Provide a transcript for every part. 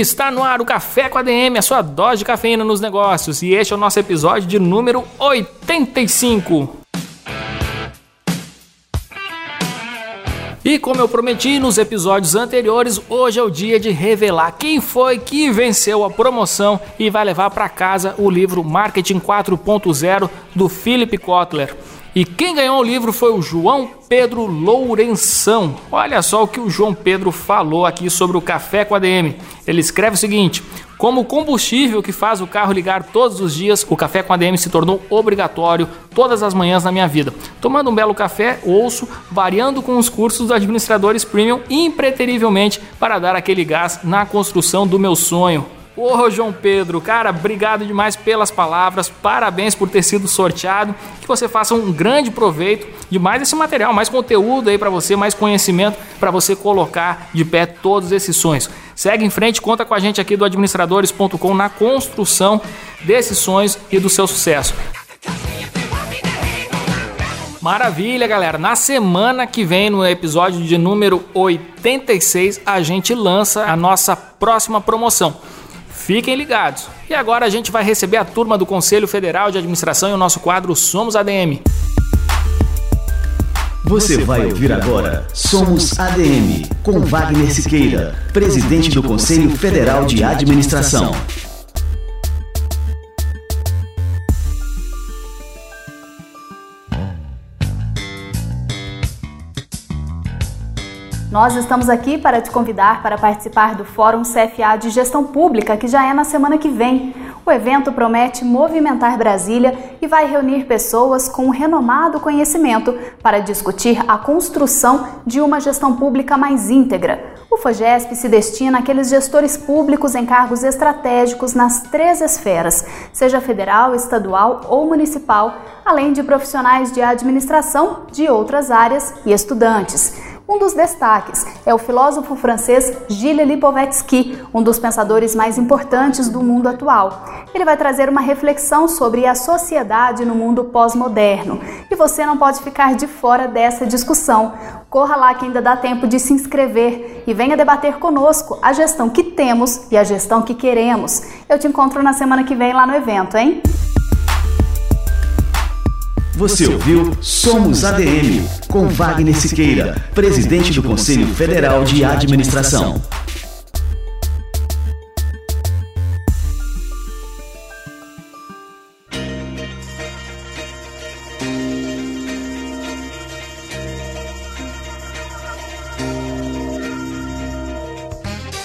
Está no ar o Café com a DM, a sua dose de cafeína nos negócios. E este é o nosso episódio de número 85. E como eu prometi nos episódios anteriores, hoje é o dia de revelar quem foi que venceu a promoção e vai levar para casa o livro Marketing 4.0 do Philip Kotler. E quem ganhou o livro foi o João Pedro Lourenção. Olha só o que o João Pedro falou aqui sobre o café com a DM. Ele escreve o seguinte: como combustível que faz o carro ligar todos os dias, o café com a DM se tornou obrigatório todas as manhãs na minha vida. Tomando um belo café, ouço, variando com os cursos dos administradores premium impreterivelmente para dar aquele gás na construção do meu sonho. Ô João Pedro, cara, obrigado demais pelas palavras, parabéns por ter sido sorteado, que você faça um grande proveito de mais esse material, mais conteúdo aí para você, mais conhecimento para você colocar de pé todos esses sonhos. Segue em frente, conta com a gente aqui do administradores.com na construção desses sonhos e do seu sucesso. Maravilha, galera. Na semana que vem, no episódio de número 86, a gente lança a nossa próxima promoção. Fiquem ligados. E agora a gente vai receber a turma do Conselho Federal de Administração e o nosso quadro Somos ADM. Você vai ouvir agora Somos ADM, com Wagner Siqueira, presidente do Conselho Federal de Administração. Nós estamos aqui para te convidar para participar do Fórum CFA de Gestão Pública, que já é na semana que vem. O evento promete movimentar Brasília e vai reunir pessoas com um renomado conhecimento para discutir a construção de uma gestão pública mais íntegra. O FOGESP se destina àqueles gestores públicos em cargos estratégicos nas três esferas, seja federal, estadual ou municipal, além de profissionais de administração de outras áreas e estudantes. Um dos destaques é o filósofo francês Gilles Lipovetsky, um dos pensadores mais importantes do mundo atual. Ele vai trazer uma reflexão sobre a sociedade no mundo pós-moderno. E você não pode ficar de fora dessa discussão. Corra lá que ainda dá tempo de se inscrever e venha debater conosco a gestão que temos e a gestão que queremos. Eu te encontro na semana que vem lá no evento, hein? Você ouviu Somos ADM, com Wagner Siqueira, presidente do Conselho Federal de Administração.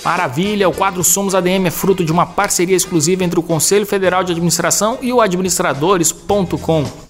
Maravilha, o quadro Somos ADM é fruto de uma parceria exclusiva entre o Conselho Federal de Administração e o administradores.com.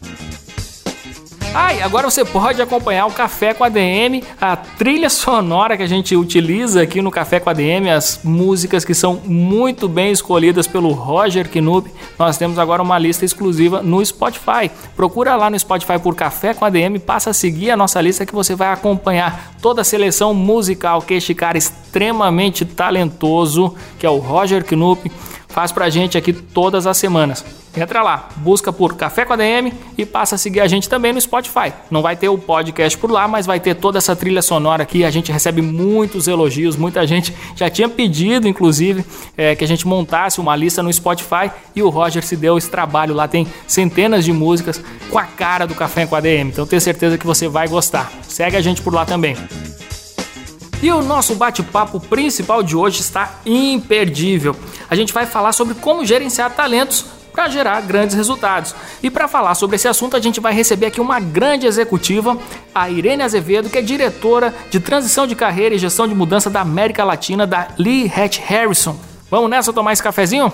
Ah, e agora você pode acompanhar o Café com a DM, a trilha sonora que a gente utiliza aqui no Café com a DM, as músicas que são muito bem escolhidas pelo Roger Knupp. Nós temos agora uma lista exclusiva no Spotify. Procura lá no Spotify por Café com a DM, passa a seguir a nossa lista que você vai acompanhar toda a seleção musical que este cara extremamente talentoso, que é o Roger Knupp, faz pra gente aqui todas as semanas. Entra lá, busca por Café com a DM e passa a seguir a gente também no Spotify. Não vai ter o podcast por lá, mas vai ter toda essa trilha sonora aqui. A gente recebe muitos elogios, muita gente já tinha pedido, inclusive, é, que a gente montasse uma lista no Spotify e o Roger se deu esse trabalho. Lá tem centenas de músicas com a cara do Café com a DM. Então tenho certeza que você vai gostar. Segue a gente por lá também. E o nosso bate-papo principal de hoje está imperdível. A gente vai falar sobre como gerenciar talentos para gerar grandes resultados. E para falar sobre esse assunto, a gente vai receber aqui uma grande executiva, a Irene Azevedo, que é diretora de transição de carreira e gestão de mudança da América Latina da Lee Hatch Harrison. Vamos nessa tomar esse cafezinho?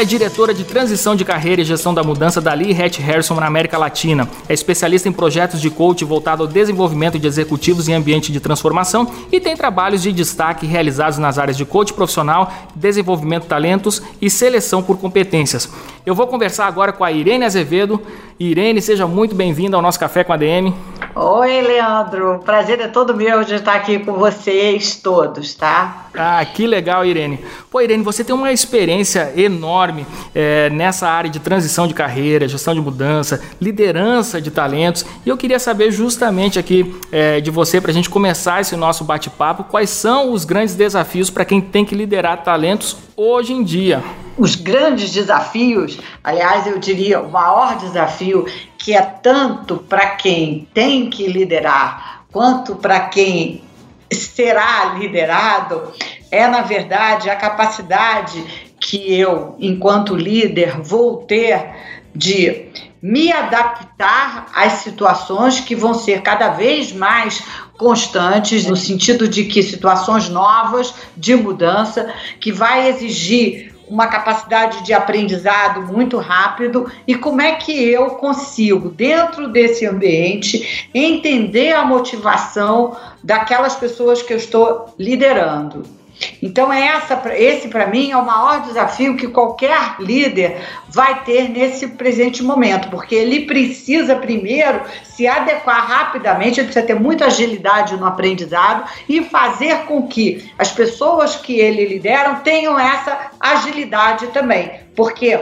É diretora de transição de carreira e gestão da mudança da Lee Hatch Harrison na América Latina. É especialista em projetos de coach voltado ao desenvolvimento de executivos em ambiente de transformação e tem trabalhos de destaque realizados nas áreas de coach profissional, desenvolvimento de talentos e seleção por competências. Eu vou conversar agora com a Irene Azevedo. Irene, seja muito bem-vinda ao nosso Café com a DM. Oi, Leandro. Prazer é todo meu de estar aqui com vocês todos, tá? Ah, que legal, Irene. Pô, Irene, você tem uma experiência enorme é, nessa área de transição de carreira, gestão de mudança, liderança de talentos. E eu queria saber justamente aqui é, de você, para a gente começar esse nosso bate-papo, quais são os grandes desafios para quem tem que liderar talentos hoje em dia? Os grandes desafios, aliás, eu diria o maior desafio, que é tanto para quem tem que liderar quanto para quem será liderado, é na verdade a capacidade que eu, enquanto líder, vou ter de me adaptar às situações que vão ser cada vez mais constantes, no sentido de que situações novas de mudança, que vai exigir uma capacidade de aprendizado muito rápido e como é que eu consigo, dentro desse ambiente, entender a motivação daquelas pessoas que eu estou liderando. Então, essa, esse para mim é o maior desafio que qualquer líder vai ter nesse presente momento, porque ele precisa primeiro se adequar rapidamente, ele precisa ter muita agilidade no aprendizado e fazer com que as pessoas que ele lideram tenham essa agilidade também, porque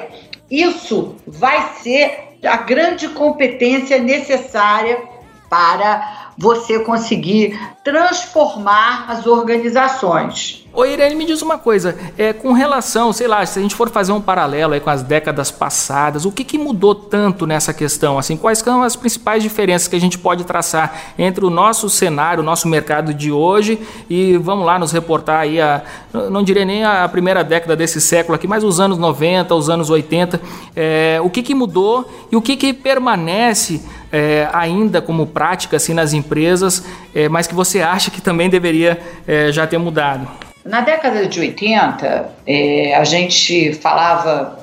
isso vai ser a grande competência necessária para você conseguir transformar as organizações. Ô Irene, me diz uma coisa, é, com relação, sei lá, se a gente for fazer um paralelo aí com as décadas passadas, o que, que mudou tanto nessa questão? Assim, quais são as principais diferenças que a gente pode traçar entre o nosso cenário, o nosso mercado de hoje e vamos lá nos reportar aí a, não diria nem a primeira década desse século aqui, mas os anos 90, os anos 80, é, o que, que mudou e o que, que permanece é, ainda como prática assim nas empresas, é, mas que você acha que também deveria é, já ter mudado? Na década de 80, é, a gente falava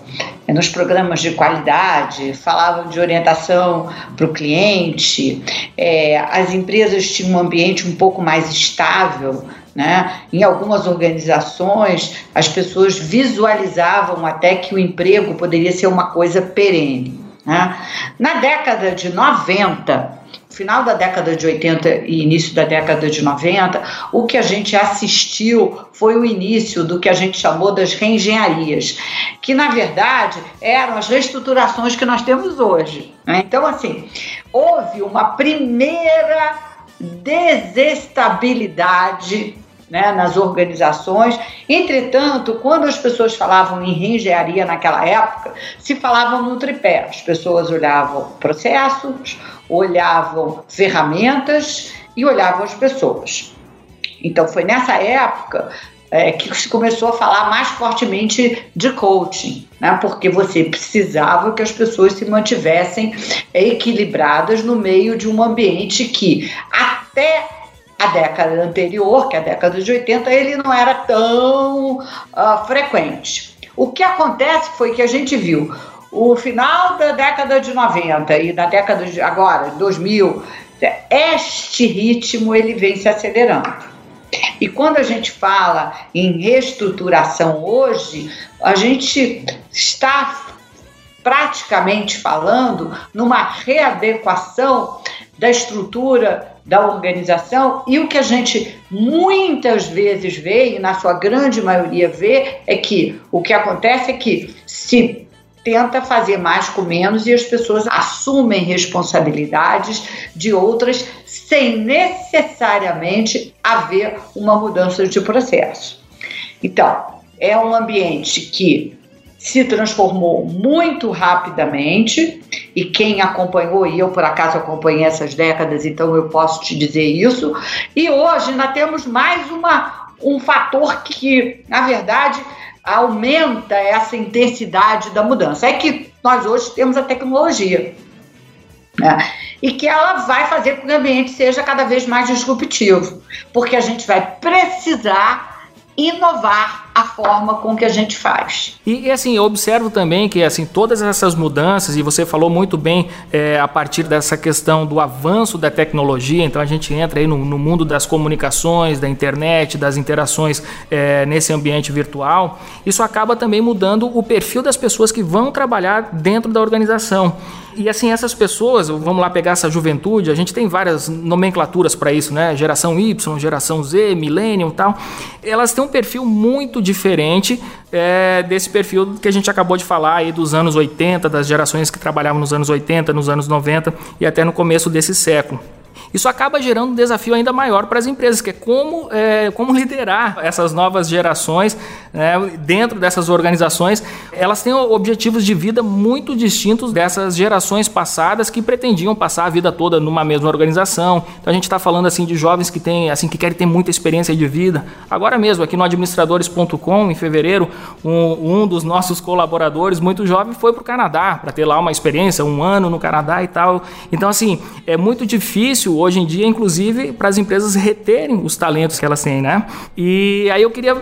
é, nos programas de qualidade, falava de orientação para o cliente, é, as empresas tinham um ambiente um pouco mais estável. Né? Em algumas organizações, as pessoas visualizavam até que o emprego poderia ser uma coisa perene. Né? Na década de 90, final da década de 80 e início da década de 90, o que a gente assistiu foi o início do que a gente chamou das reengenharias, que na verdade eram as reestruturações que nós temos hoje. Né? Então, assim, houve uma primeira desestabilidade né, nas organizações. Entretanto, quando as pessoas falavam em reengenharia naquela época, se falavam no tripé. As pessoas olhavam processos, olhavam ferramentas e olhavam as pessoas. Então, foi nessa época é, que se começou a falar mais fortemente de coaching, né? porque você precisava que as pessoas se mantivessem equilibradas no meio de um ambiente que até a década anterior, que é a década de 80, ele não era tão uh, frequente. O que acontece foi que a gente viu o final da década de 90 e da década de agora, 2000, este ritmo ele vem se acelerando. E quando a gente fala em reestruturação hoje, a gente está praticamente falando numa readequação da estrutura da organização e o que a gente muitas vezes vê, e na sua grande maioria vê, é que o que acontece é que se tenta fazer mais com menos e as pessoas assumem responsabilidades de outras sem necessariamente haver uma mudança de processo. Então, é um ambiente que se transformou muito rapidamente e quem acompanhou, e eu por acaso acompanhei essas décadas, então eu posso te dizer isso. E hoje nós temos mais uma, um fator que, na verdade, aumenta essa intensidade da mudança. É que nós hoje temos a tecnologia. Né? E que ela vai fazer com que o ambiente seja cada vez mais disruptivo, porque a gente vai precisar inovar a forma com que a gente faz. E, assim, eu observo também que assim todas essas mudanças, e você falou muito bem é, a partir dessa questão do avanço da tecnologia, então a gente entra aí no, no mundo das comunicações, da internet, das interações é, nesse ambiente virtual, isso acaba também mudando o perfil das pessoas que vão trabalhar dentro da organização. E assim, essas pessoas, vamos lá pegar essa juventude, a gente tem várias nomenclaturas para isso, né? Geração Y, geração Z, Millennium tal. Elas têm um perfil muito diferente é, desse perfil que a gente acabou de falar aí dos anos 80, das gerações que trabalhavam nos anos 80, nos anos 90 e até no começo desse século. Isso acaba gerando um desafio ainda maior para as empresas, que é como, é, como liderar essas novas gerações né, dentro dessas organizações. Elas têm objetivos de vida muito distintos dessas gerações passadas que pretendiam passar a vida toda numa mesma organização. Então a gente está falando assim de jovens que têm, assim, que querem ter muita experiência de vida. Agora mesmo, aqui no administradores.com, em fevereiro, um, um dos nossos colaboradores, muito jovem, foi para o Canadá para ter lá uma experiência, um ano no Canadá e tal. Então, assim, é muito difícil hoje em dia, inclusive, para as empresas reterem os talentos que elas têm, né? E aí eu queria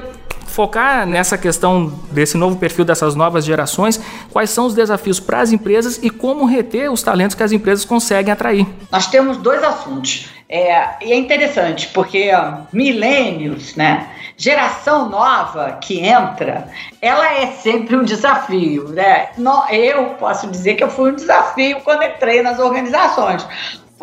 focar nessa questão desse novo perfil dessas novas gerações, quais são os desafios para as empresas e como reter os talentos que as empresas conseguem atrair. Nós temos dois assuntos. É, e é interessante, porque milênios, né? Geração nova que entra, ela é sempre um desafio, né? Eu posso dizer que eu fui um desafio quando entrei nas organizações,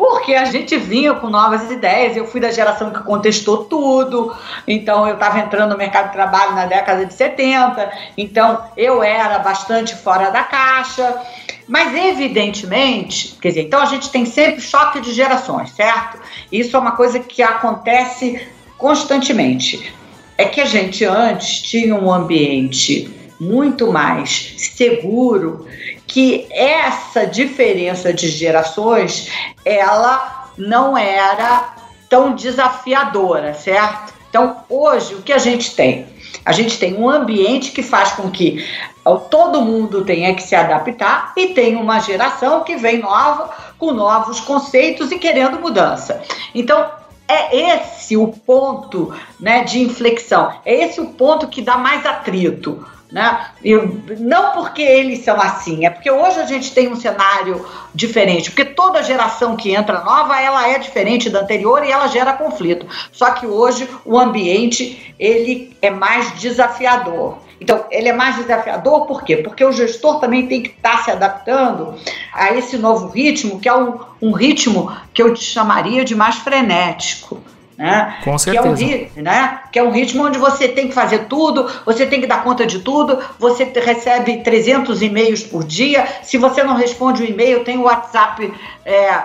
porque a gente vinha com novas ideias. Eu fui da geração que contestou tudo, então eu estava entrando no mercado de trabalho na década de 70, então eu era bastante fora da caixa. Mas, evidentemente, quer dizer, então a gente tem sempre choque de gerações, certo? Isso é uma coisa que acontece constantemente. É que a gente antes tinha um ambiente muito mais seguro que essa diferença de gerações ela não era tão desafiadora, certo? Então, hoje, o que a gente tem? A gente tem um ambiente que faz com que todo mundo tenha que se adaptar e tem uma geração que vem nova, com novos conceitos e querendo mudança. Então, é esse o ponto né, de inflexão, é esse o ponto que dá mais atrito. Né? E não porque eles são assim, é porque hoje a gente tem um cenário diferente, porque toda geração que entra nova, ela é diferente da anterior e ela gera conflito. Só que hoje o ambiente ele é mais desafiador. Então, ele é mais desafiador por quê? Porque o gestor também tem que estar tá se adaptando a esse novo ritmo, que é um, um ritmo que eu chamaria de mais frenético. Né? Com certeza. Que é, um, né? que é um ritmo onde você tem que fazer tudo, você tem que dar conta de tudo, você recebe 300 e-mails por dia. Se você não responde o e-mail, tem o WhatsApp é,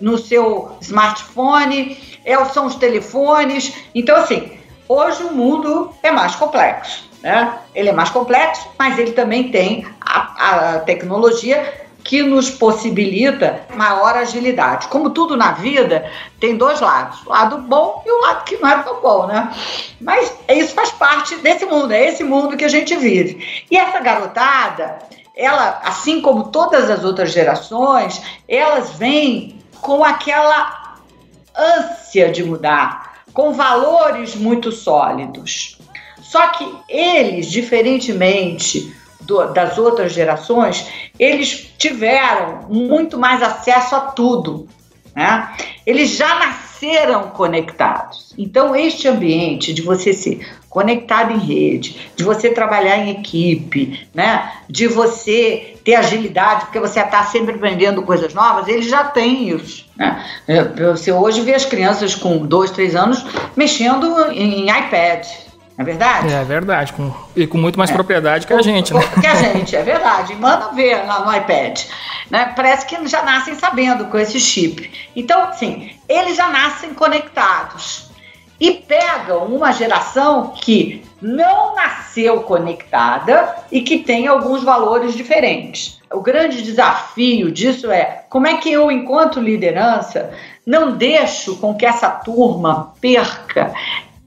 no seu smartphone, é, são os telefones. Então, assim, hoje o mundo é mais complexo. Né? Ele é mais complexo, mas ele também tem a, a tecnologia que nos possibilita maior agilidade. Como tudo na vida, tem dois lados, o lado bom e o lado que não é tão bom, né? Mas isso faz parte desse mundo, é esse mundo que a gente vive. E essa garotada, ela, assim como todas as outras gerações, elas vêm com aquela ânsia de mudar, com valores muito sólidos. Só que eles, diferentemente do, das outras gerações, eles tiveram muito mais acesso a tudo. Né? Eles já nasceram conectados. Então, este ambiente de você ser conectado em rede, de você trabalhar em equipe, né? de você ter agilidade, porque você está sempre aprendendo coisas novas, eles já têm isso. Né? Você hoje vê as crianças com dois, três anos mexendo em, em iPad. É verdade? É verdade, com, e com muito mais é. propriedade que a gente, né? Que a gente, é verdade. Manda ver lá no iPad. Né? Parece que já nascem sabendo com esse chip. Então, sim, eles já nascem conectados. E pegam uma geração que não nasceu conectada e que tem alguns valores diferentes. O grande desafio disso é como é que eu, enquanto liderança, não deixo com que essa turma perca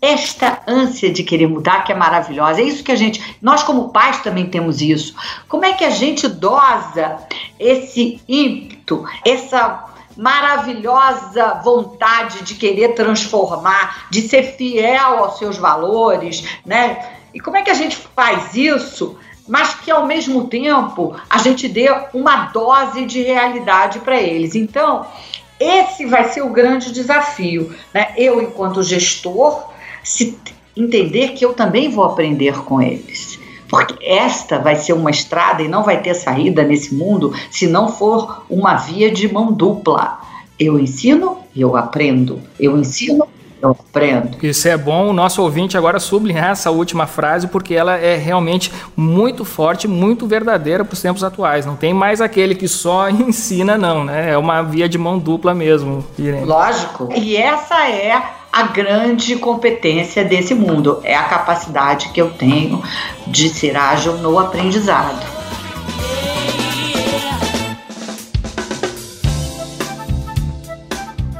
esta ânsia de querer mudar que é maravilhosa. É isso que a gente, nós como pais também temos isso. Como é que a gente dosa esse ímpeto, essa maravilhosa vontade de querer transformar, de ser fiel aos seus valores, né? E como é que a gente faz isso? Mas que ao mesmo tempo a gente dê uma dose de realidade para eles. Então, esse vai ser o grande desafio, né? Eu, enquanto gestor, se entender que eu também vou aprender com eles. Porque esta vai ser uma estrada e não vai ter saída nesse mundo se não for uma via de mão dupla. Eu ensino e eu aprendo. Eu ensino eu aprendo. Isso é bom o nosso ouvinte agora sublinhar essa última frase, porque ela é realmente muito forte, muito verdadeira para os tempos atuais. Não tem mais aquele que só ensina, não, né? É uma via de mão dupla mesmo. Irene. Lógico. E essa é a grande competência desse mundo, é a capacidade que eu tenho de ser ágil no aprendizado.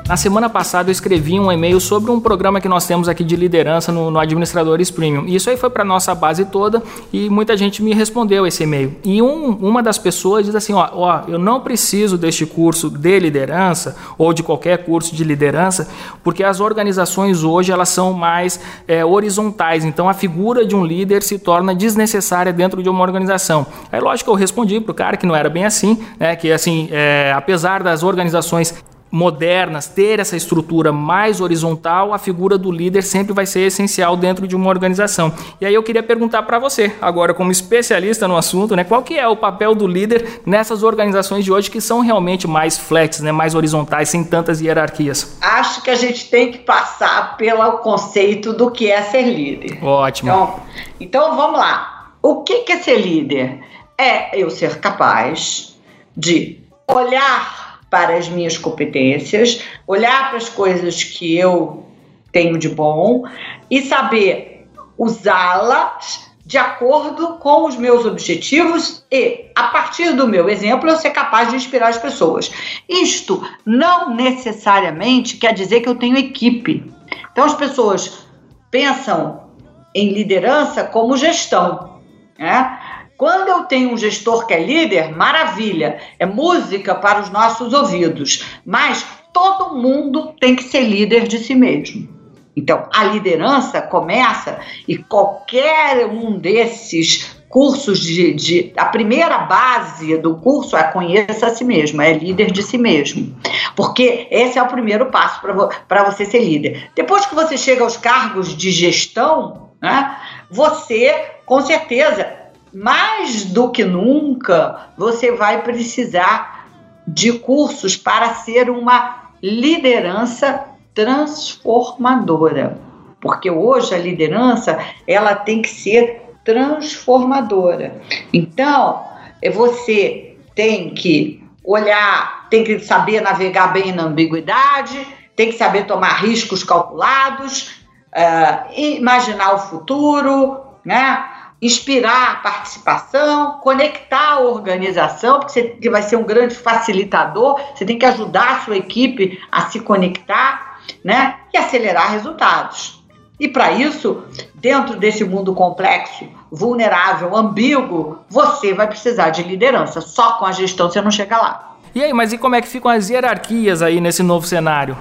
Na semana passada eu escrevi um e-mail sobre um programa que nós temos aqui de liderança no, no Administradores Premium. E isso aí foi para nossa base toda e muita gente me respondeu esse e-mail. E um, uma das pessoas diz assim: ó, ó, eu não preciso deste curso de liderança ou de qualquer curso de liderança, porque as organizações hoje elas são mais é, horizontais. Então a figura de um líder se torna desnecessária dentro de uma organização. Aí lógico que eu respondi para o cara que não era bem assim, né? Que assim, é, apesar das organizações modernas ter essa estrutura mais horizontal, a figura do líder sempre vai ser essencial dentro de uma organização. E aí eu queria perguntar para você, agora como especialista no assunto, né, qual que é o papel do líder nessas organizações de hoje que são realmente mais flex, né, mais horizontais, sem tantas hierarquias? Acho que a gente tem que passar pelo conceito do que é ser líder. Ótimo. Então, então vamos lá. O que é ser líder? É eu ser capaz de olhar para as minhas competências, olhar para as coisas que eu tenho de bom e saber usá-las de acordo com os meus objetivos e, a partir do meu exemplo, eu ser capaz de inspirar as pessoas. Isto não necessariamente quer dizer que eu tenho equipe. Então, as pessoas pensam em liderança como gestão. Né? Quando eu tenho um gestor que é líder, maravilha, é música para os nossos ouvidos. Mas todo mundo tem que ser líder de si mesmo. Então, a liderança começa e qualquer um desses cursos de, de, a primeira base do curso é conheça a si mesmo, é líder de si mesmo. Porque esse é o primeiro passo para você ser líder. Depois que você chega aos cargos de gestão, né, você com certeza mais do que nunca, você vai precisar de cursos para ser uma liderança transformadora. Porque hoje a liderança, ela tem que ser transformadora. Então, é você tem que olhar, tem que saber navegar bem na ambiguidade, tem que saber tomar riscos calculados, uh, imaginar o futuro, né? Inspirar a participação, conectar a organização, porque você vai ser um grande facilitador, você tem que ajudar a sua equipe a se conectar, né? E acelerar resultados. E para isso, dentro desse mundo complexo, vulnerável, ambíguo, você vai precisar de liderança. Só com a gestão você não chega lá. E aí, mas e como é que ficam as hierarquias aí nesse novo cenário?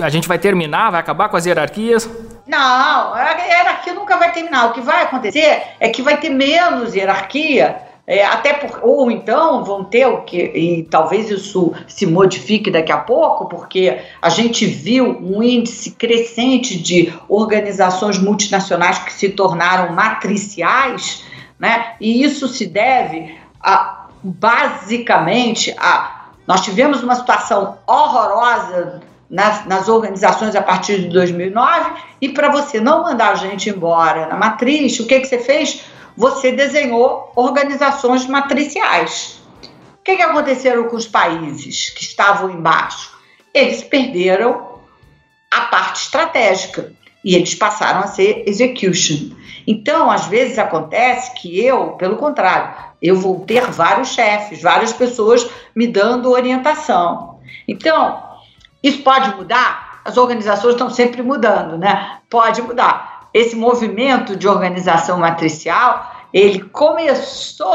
A gente vai terminar, vai acabar com as hierarquias? Não, a hierarquia nunca vai terminar. O que vai acontecer é que vai ter menos hierarquia. É, até por, ou então vão ter o que, e talvez isso se modifique daqui a pouco, porque a gente viu um índice crescente de organizações multinacionais que se tornaram matriciais, né? E isso se deve a basicamente a nós tivemos uma situação horrorosa nas, nas organizações a partir de 2009 e para você não mandar a gente embora na matriz, o que, que você fez? Você desenhou organizações matriciais. O que, que com os países que estavam embaixo? Eles perderam a parte estratégica e eles passaram a ser execution. Então, às vezes acontece que eu, pelo contrário, eu vou ter vários chefes, várias pessoas me dando orientação. Então, isso pode mudar? As organizações estão sempre mudando, né? Pode mudar. Esse movimento de organização matricial, ele começou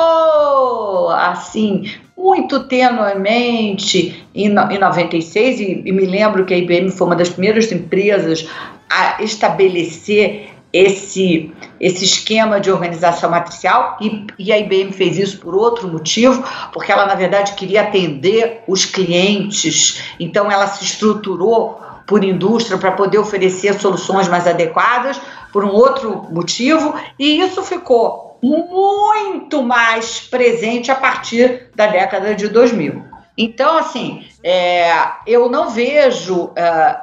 assim muito tenuamente em, em 96, e, e me lembro que a IBM foi uma das primeiras empresas a estabelecer esse, esse esquema de organização matricial e, e, a IBM fez isso por outro motivo, porque ela, na verdade, queria atender os clientes, então ela se estruturou por indústria para poder oferecer soluções mais adequadas, por um outro motivo, e isso ficou muito mais presente a partir da década de 2000. Então, assim, é, eu não vejo uh,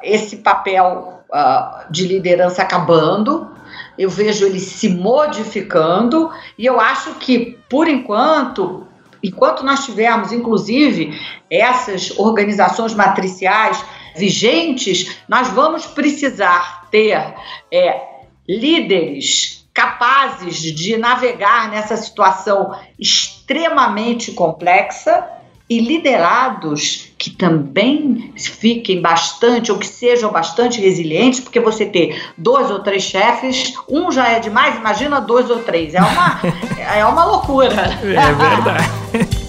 esse papel uh, de liderança acabando, eu vejo ele se modificando e eu acho que, por enquanto, enquanto nós tivermos, inclusive, essas organizações matriciais vigentes, nós vamos precisar ter é, líderes capazes de navegar nessa situação extremamente complexa e liderados que também fiquem bastante ou que sejam bastante resilientes, porque você ter dois ou três chefes, um já é demais, imagina dois ou três. É uma, é uma loucura. É verdade.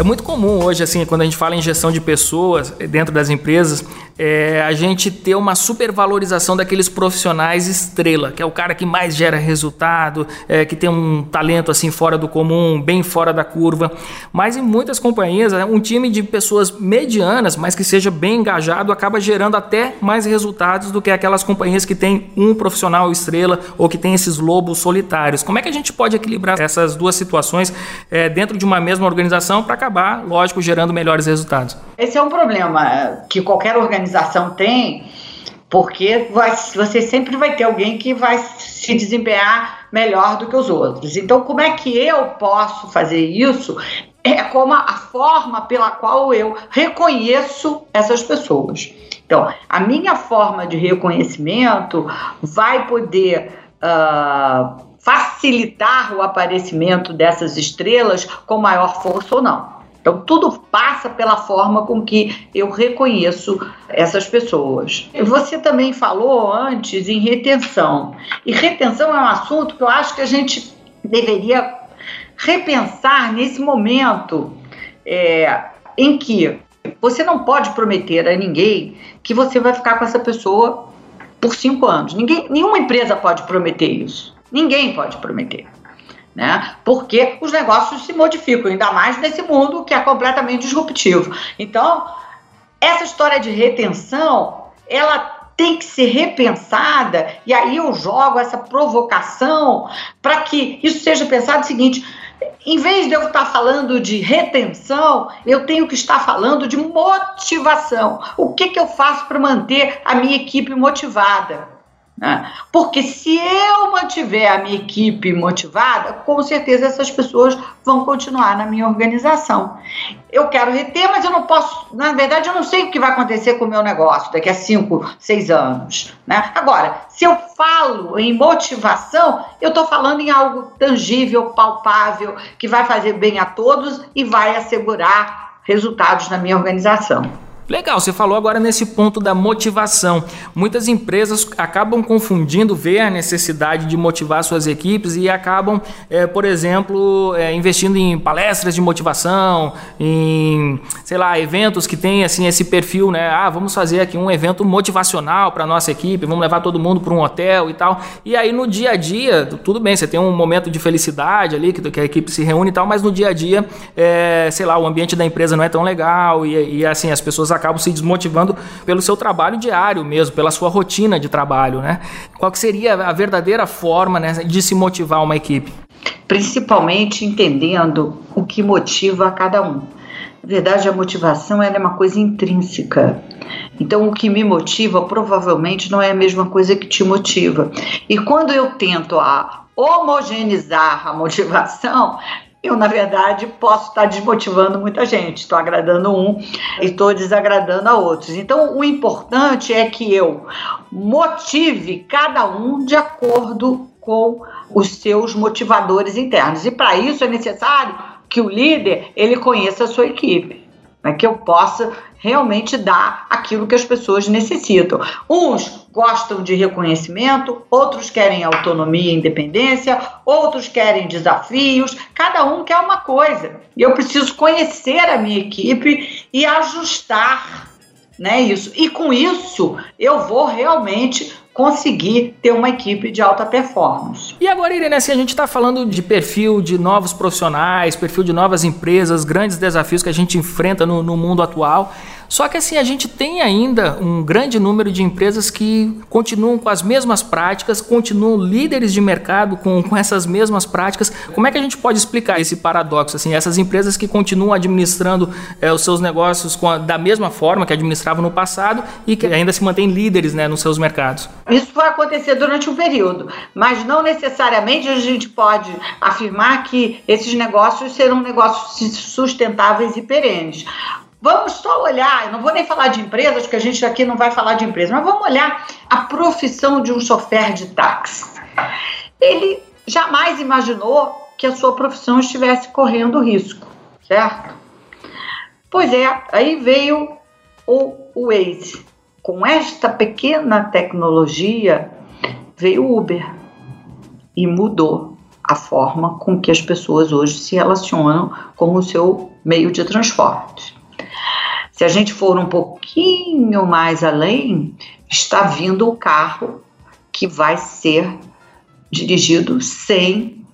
É muito comum hoje, assim, quando a gente fala em gestão de pessoas dentro das empresas, é, a gente ter uma supervalorização daqueles profissionais estrela, que é o cara que mais gera resultado, é, que tem um talento assim fora do comum, bem fora da curva. Mas em muitas companhias, um time de pessoas medianas, mas que seja bem engajado, acaba gerando até mais resultados do que aquelas companhias que tem um profissional estrela ou que tem esses lobos solitários. Como é que a gente pode equilibrar essas duas situações é, dentro de uma mesma organização para acabar, lógico, gerando melhores resultados. Esse é um problema que qualquer organização tem, porque vai, você sempre vai ter alguém que vai se desempenhar melhor do que os outros. Então, como é que eu posso fazer isso? É como a forma pela qual eu reconheço essas pessoas. Então, a minha forma de reconhecimento vai poder. Uh, facilitar o aparecimento dessas estrelas com maior força ou não. Então, tudo passa pela forma com que eu reconheço essas pessoas. Você também falou antes em retenção. E retenção é um assunto que eu acho que a gente deveria repensar nesse momento é, em que você não pode prometer a ninguém que você vai ficar com essa pessoa por cinco anos. Ninguém, nenhuma empresa pode prometer isso. Ninguém pode prometer. Né? Porque os negócios se modificam, ainda mais nesse mundo que é completamente disruptivo. Então, essa história de retenção, ela tem que ser repensada, e aí eu jogo essa provocação para que isso seja pensado o seguinte: em vez de eu estar falando de retenção, eu tenho que estar falando de motivação. O que, que eu faço para manter a minha equipe motivada? Né? Porque se eu mantiver a minha equipe motivada, com certeza essas pessoas vão continuar na minha organização. Eu quero reter, mas eu não posso, na verdade, eu não sei o que vai acontecer com o meu negócio daqui a 5, 6 anos. Né? Agora, se eu falo em motivação, eu estou falando em algo tangível, palpável, que vai fazer bem a todos e vai assegurar resultados na minha organização. Legal, você falou agora nesse ponto da motivação. Muitas empresas acabam confundindo ver a necessidade de motivar suas equipes e acabam, é, por exemplo, é, investindo em palestras de motivação, em, sei lá, eventos que têm assim esse perfil, né? Ah, vamos fazer aqui um evento motivacional para nossa equipe, vamos levar todo mundo para um hotel e tal. E aí no dia a dia, tudo bem, você tem um momento de felicidade ali que, que a equipe se reúne e tal, mas no dia a dia, é, sei lá, o ambiente da empresa não é tão legal e, e assim as pessoas se desmotivando pelo seu trabalho diário mesmo, pela sua rotina de trabalho, né? Qual que seria a verdadeira forma né, de se motivar uma equipe? Principalmente entendendo o que motiva cada um. Na verdade, a motivação é uma coisa intrínseca. Então, o que me motiva provavelmente não é a mesma coisa que te motiva. E quando eu tento a homogeneizar a motivação, eu, na verdade, posso estar desmotivando muita gente. Estou agradando um e estou desagradando a outros. Então, o importante é que eu motive cada um de acordo com os seus motivadores internos. E para isso é necessário que o líder ele conheça a sua equipe. Né, que eu possa realmente dar aquilo que as pessoas necessitam. Uns gostam de reconhecimento, outros querem autonomia e independência, outros querem desafios, cada um quer uma coisa. E eu preciso conhecer a minha equipe e ajustar né, isso. E com isso eu vou realmente conseguir ter uma equipe de alta performance. E agora, Irene, assim, a gente está falando de perfil de novos profissionais, perfil de novas empresas, grandes desafios que a gente enfrenta no, no mundo atual. Só que assim, a gente tem ainda um grande número de empresas que continuam com as mesmas práticas, continuam líderes de mercado com, com essas mesmas práticas. Como é que a gente pode explicar esse paradoxo? Assim, essas empresas que continuam administrando é, os seus negócios a, da mesma forma que administravam no passado e que ainda se mantêm líderes né, nos seus mercados. Isso vai acontecer durante um período, mas não necessariamente a gente pode afirmar que esses negócios serão negócios sustentáveis e perenes. Vamos só olhar, eu não vou nem falar de empresas, porque a gente aqui não vai falar de empresas, mas vamos olhar a profissão de um chofer de táxi. Ele jamais imaginou que a sua profissão estivesse correndo risco, certo? Pois é, aí veio o Waze. Com esta pequena tecnologia, veio o Uber e mudou a forma com que as pessoas hoje se relacionam com o seu meio de transporte. Se a gente for um pouquinho mais além, está vindo o carro que vai ser dirigido sem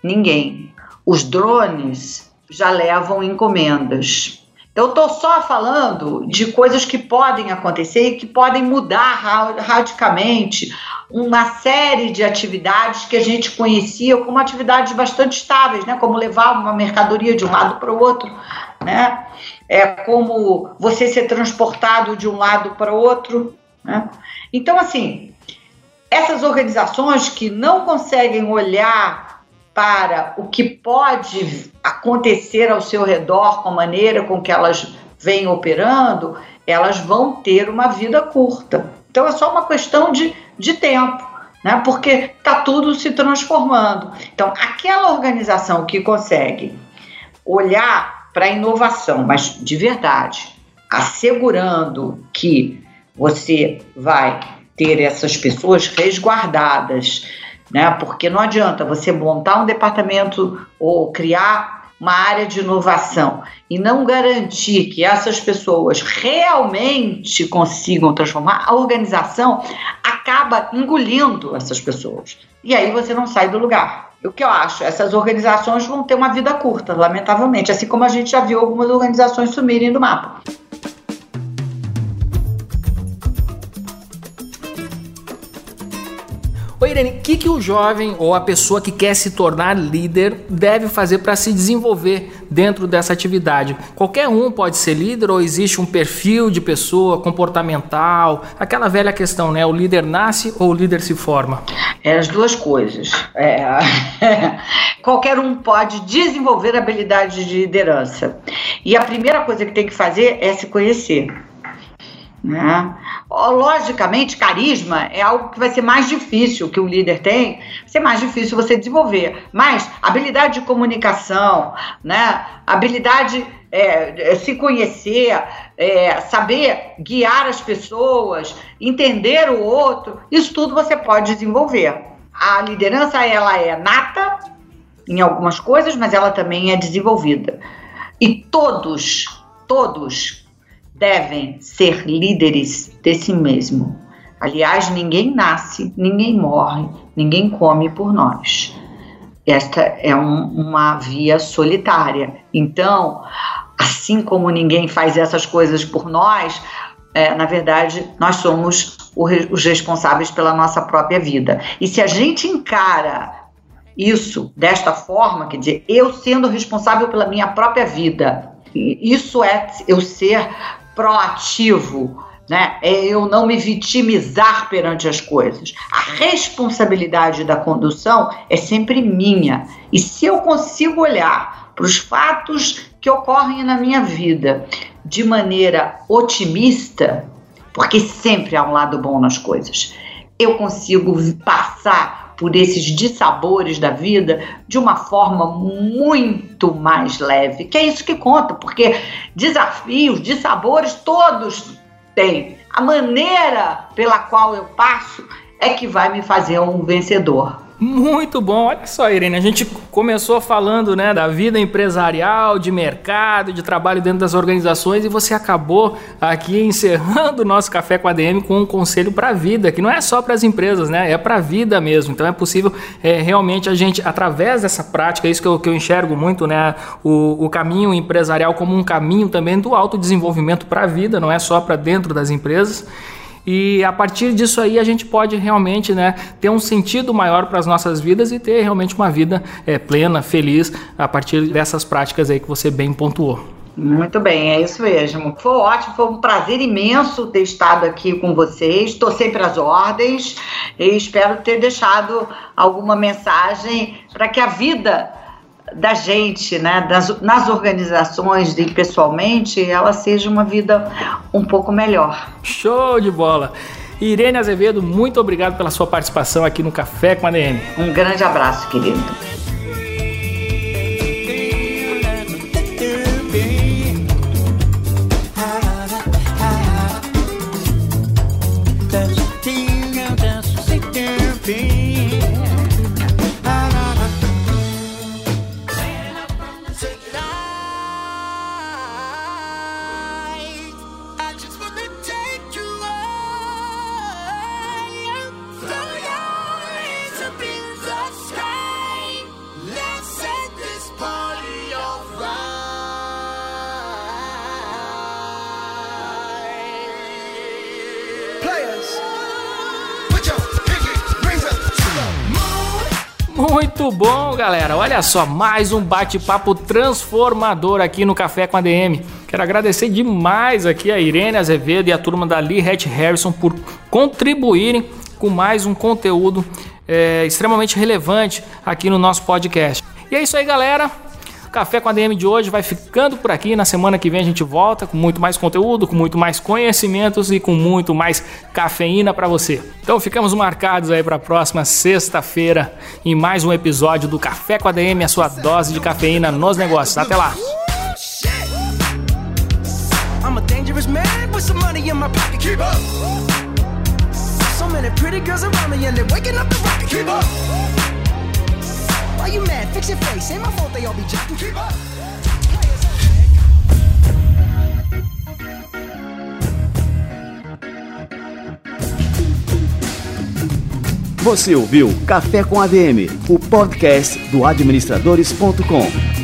ninguém. Os drones já levam encomendas. Eu estou só falando de coisas que podem acontecer e que podem mudar radicalmente uma série de atividades que a gente conhecia como atividades bastante estáveis, né? como levar uma mercadoria de um lado para o outro, né? É como você ser transportado de um lado para outro. Né? Então, assim, essas organizações que não conseguem olhar para o que pode acontecer ao seu redor com a maneira com que elas vêm operando, elas vão ter uma vida curta. Então é só uma questão de, de tempo, né? porque está tudo se transformando. Então, aquela organização que consegue olhar para inovação, mas de verdade, assegurando que você vai ter essas pessoas resguardadas, né? Porque não adianta você montar um departamento ou criar uma área de inovação e não garantir que essas pessoas realmente consigam transformar, a organização acaba engolindo essas pessoas. E aí você não sai do lugar. O que eu acho? Essas organizações vão ter uma vida curta, lamentavelmente, assim como a gente já viu algumas organizações sumirem do mapa. Oi, Irene, o que, que o jovem ou a pessoa que quer se tornar líder deve fazer para se desenvolver dentro dessa atividade? Qualquer um pode ser líder ou existe um perfil de pessoa comportamental? Aquela velha questão, né? O líder nasce ou o líder se forma? É as duas coisas. É, qualquer um pode desenvolver habilidade de liderança. E a primeira coisa que tem que fazer é se conhecer. Né? Logicamente, carisma é algo que vai ser mais difícil que um líder tem, vai ser mais difícil você desenvolver. Mas habilidade de comunicação, né? habilidade é, se conhecer, é, saber guiar as pessoas, entender o outro, isso tudo você pode desenvolver. A liderança ela é nata em algumas coisas, mas ela também é desenvolvida. E todos, todos devem ser líderes de si mesmo. Aliás, ninguém nasce, ninguém morre, ninguém come por nós. Esta é um, uma via solitária. Então, assim como ninguém faz essas coisas por nós, é, na verdade, nós somos os responsáveis pela nossa própria vida. E se a gente encara isso desta forma, quer dizer, eu sendo responsável pela minha própria vida, isso é eu ser proativo, né? É eu não me vitimizar perante as coisas. A responsabilidade da condução é sempre minha. E se eu consigo olhar para os fatos que ocorrem na minha vida de maneira otimista, porque sempre há um lado bom nas coisas, eu consigo passar por esses dissabores da vida de uma forma muito mais leve, que é isso que conta, porque desafios, dissabores todos têm. A maneira pela qual eu passo é que vai me fazer um vencedor. Muito bom. Olha só, Irene, a gente começou falando, né, da vida empresarial, de mercado, de trabalho dentro das organizações e você acabou aqui encerrando o nosso café com a DM com um conselho para a vida, que não é só para as empresas, né, é para a vida mesmo. Então é possível é, realmente a gente, através dessa prática, é isso que eu, que eu enxergo muito, né, o, o caminho empresarial como um caminho também do autodesenvolvimento para a vida, não é só para dentro das empresas. E a partir disso aí a gente pode realmente né, ter um sentido maior para as nossas vidas e ter realmente uma vida é, plena, feliz, a partir dessas práticas aí que você bem pontuou. Muito bem, é isso mesmo. Foi ótimo, foi um prazer imenso ter estado aqui com vocês. Estou sempre às ordens e espero ter deixado alguma mensagem para que a vida da gente, né, das, nas organizações e pessoalmente, ela seja uma vida um pouco melhor. Show de bola! Irene Azevedo, muito obrigado pela sua participação aqui no Café com a DM. Um grande abraço, querido. Só, mais um bate-papo transformador aqui no Café com a DM. Quero agradecer demais aqui a Irene Azevedo e a turma da Lee Hatch Harrison por contribuírem com mais um conteúdo é, extremamente relevante aqui no nosso podcast. E é isso aí, galera. Café com a DM de hoje vai ficando por aqui. Na semana que vem a gente volta com muito mais conteúdo, com muito mais conhecimentos e com muito mais cafeína para você. Então ficamos marcados aí para a próxima sexta-feira em mais um episódio do Café com a DM, a sua dose de cafeína nos negócios. Até lá. Pretty girls around me and they're waking up the rocket. Keep up. Why you mad? Fix your face. Ain't my fault they all be jacking. Keep up. Você ouviu Café com ADM, o podcast do administradores.com.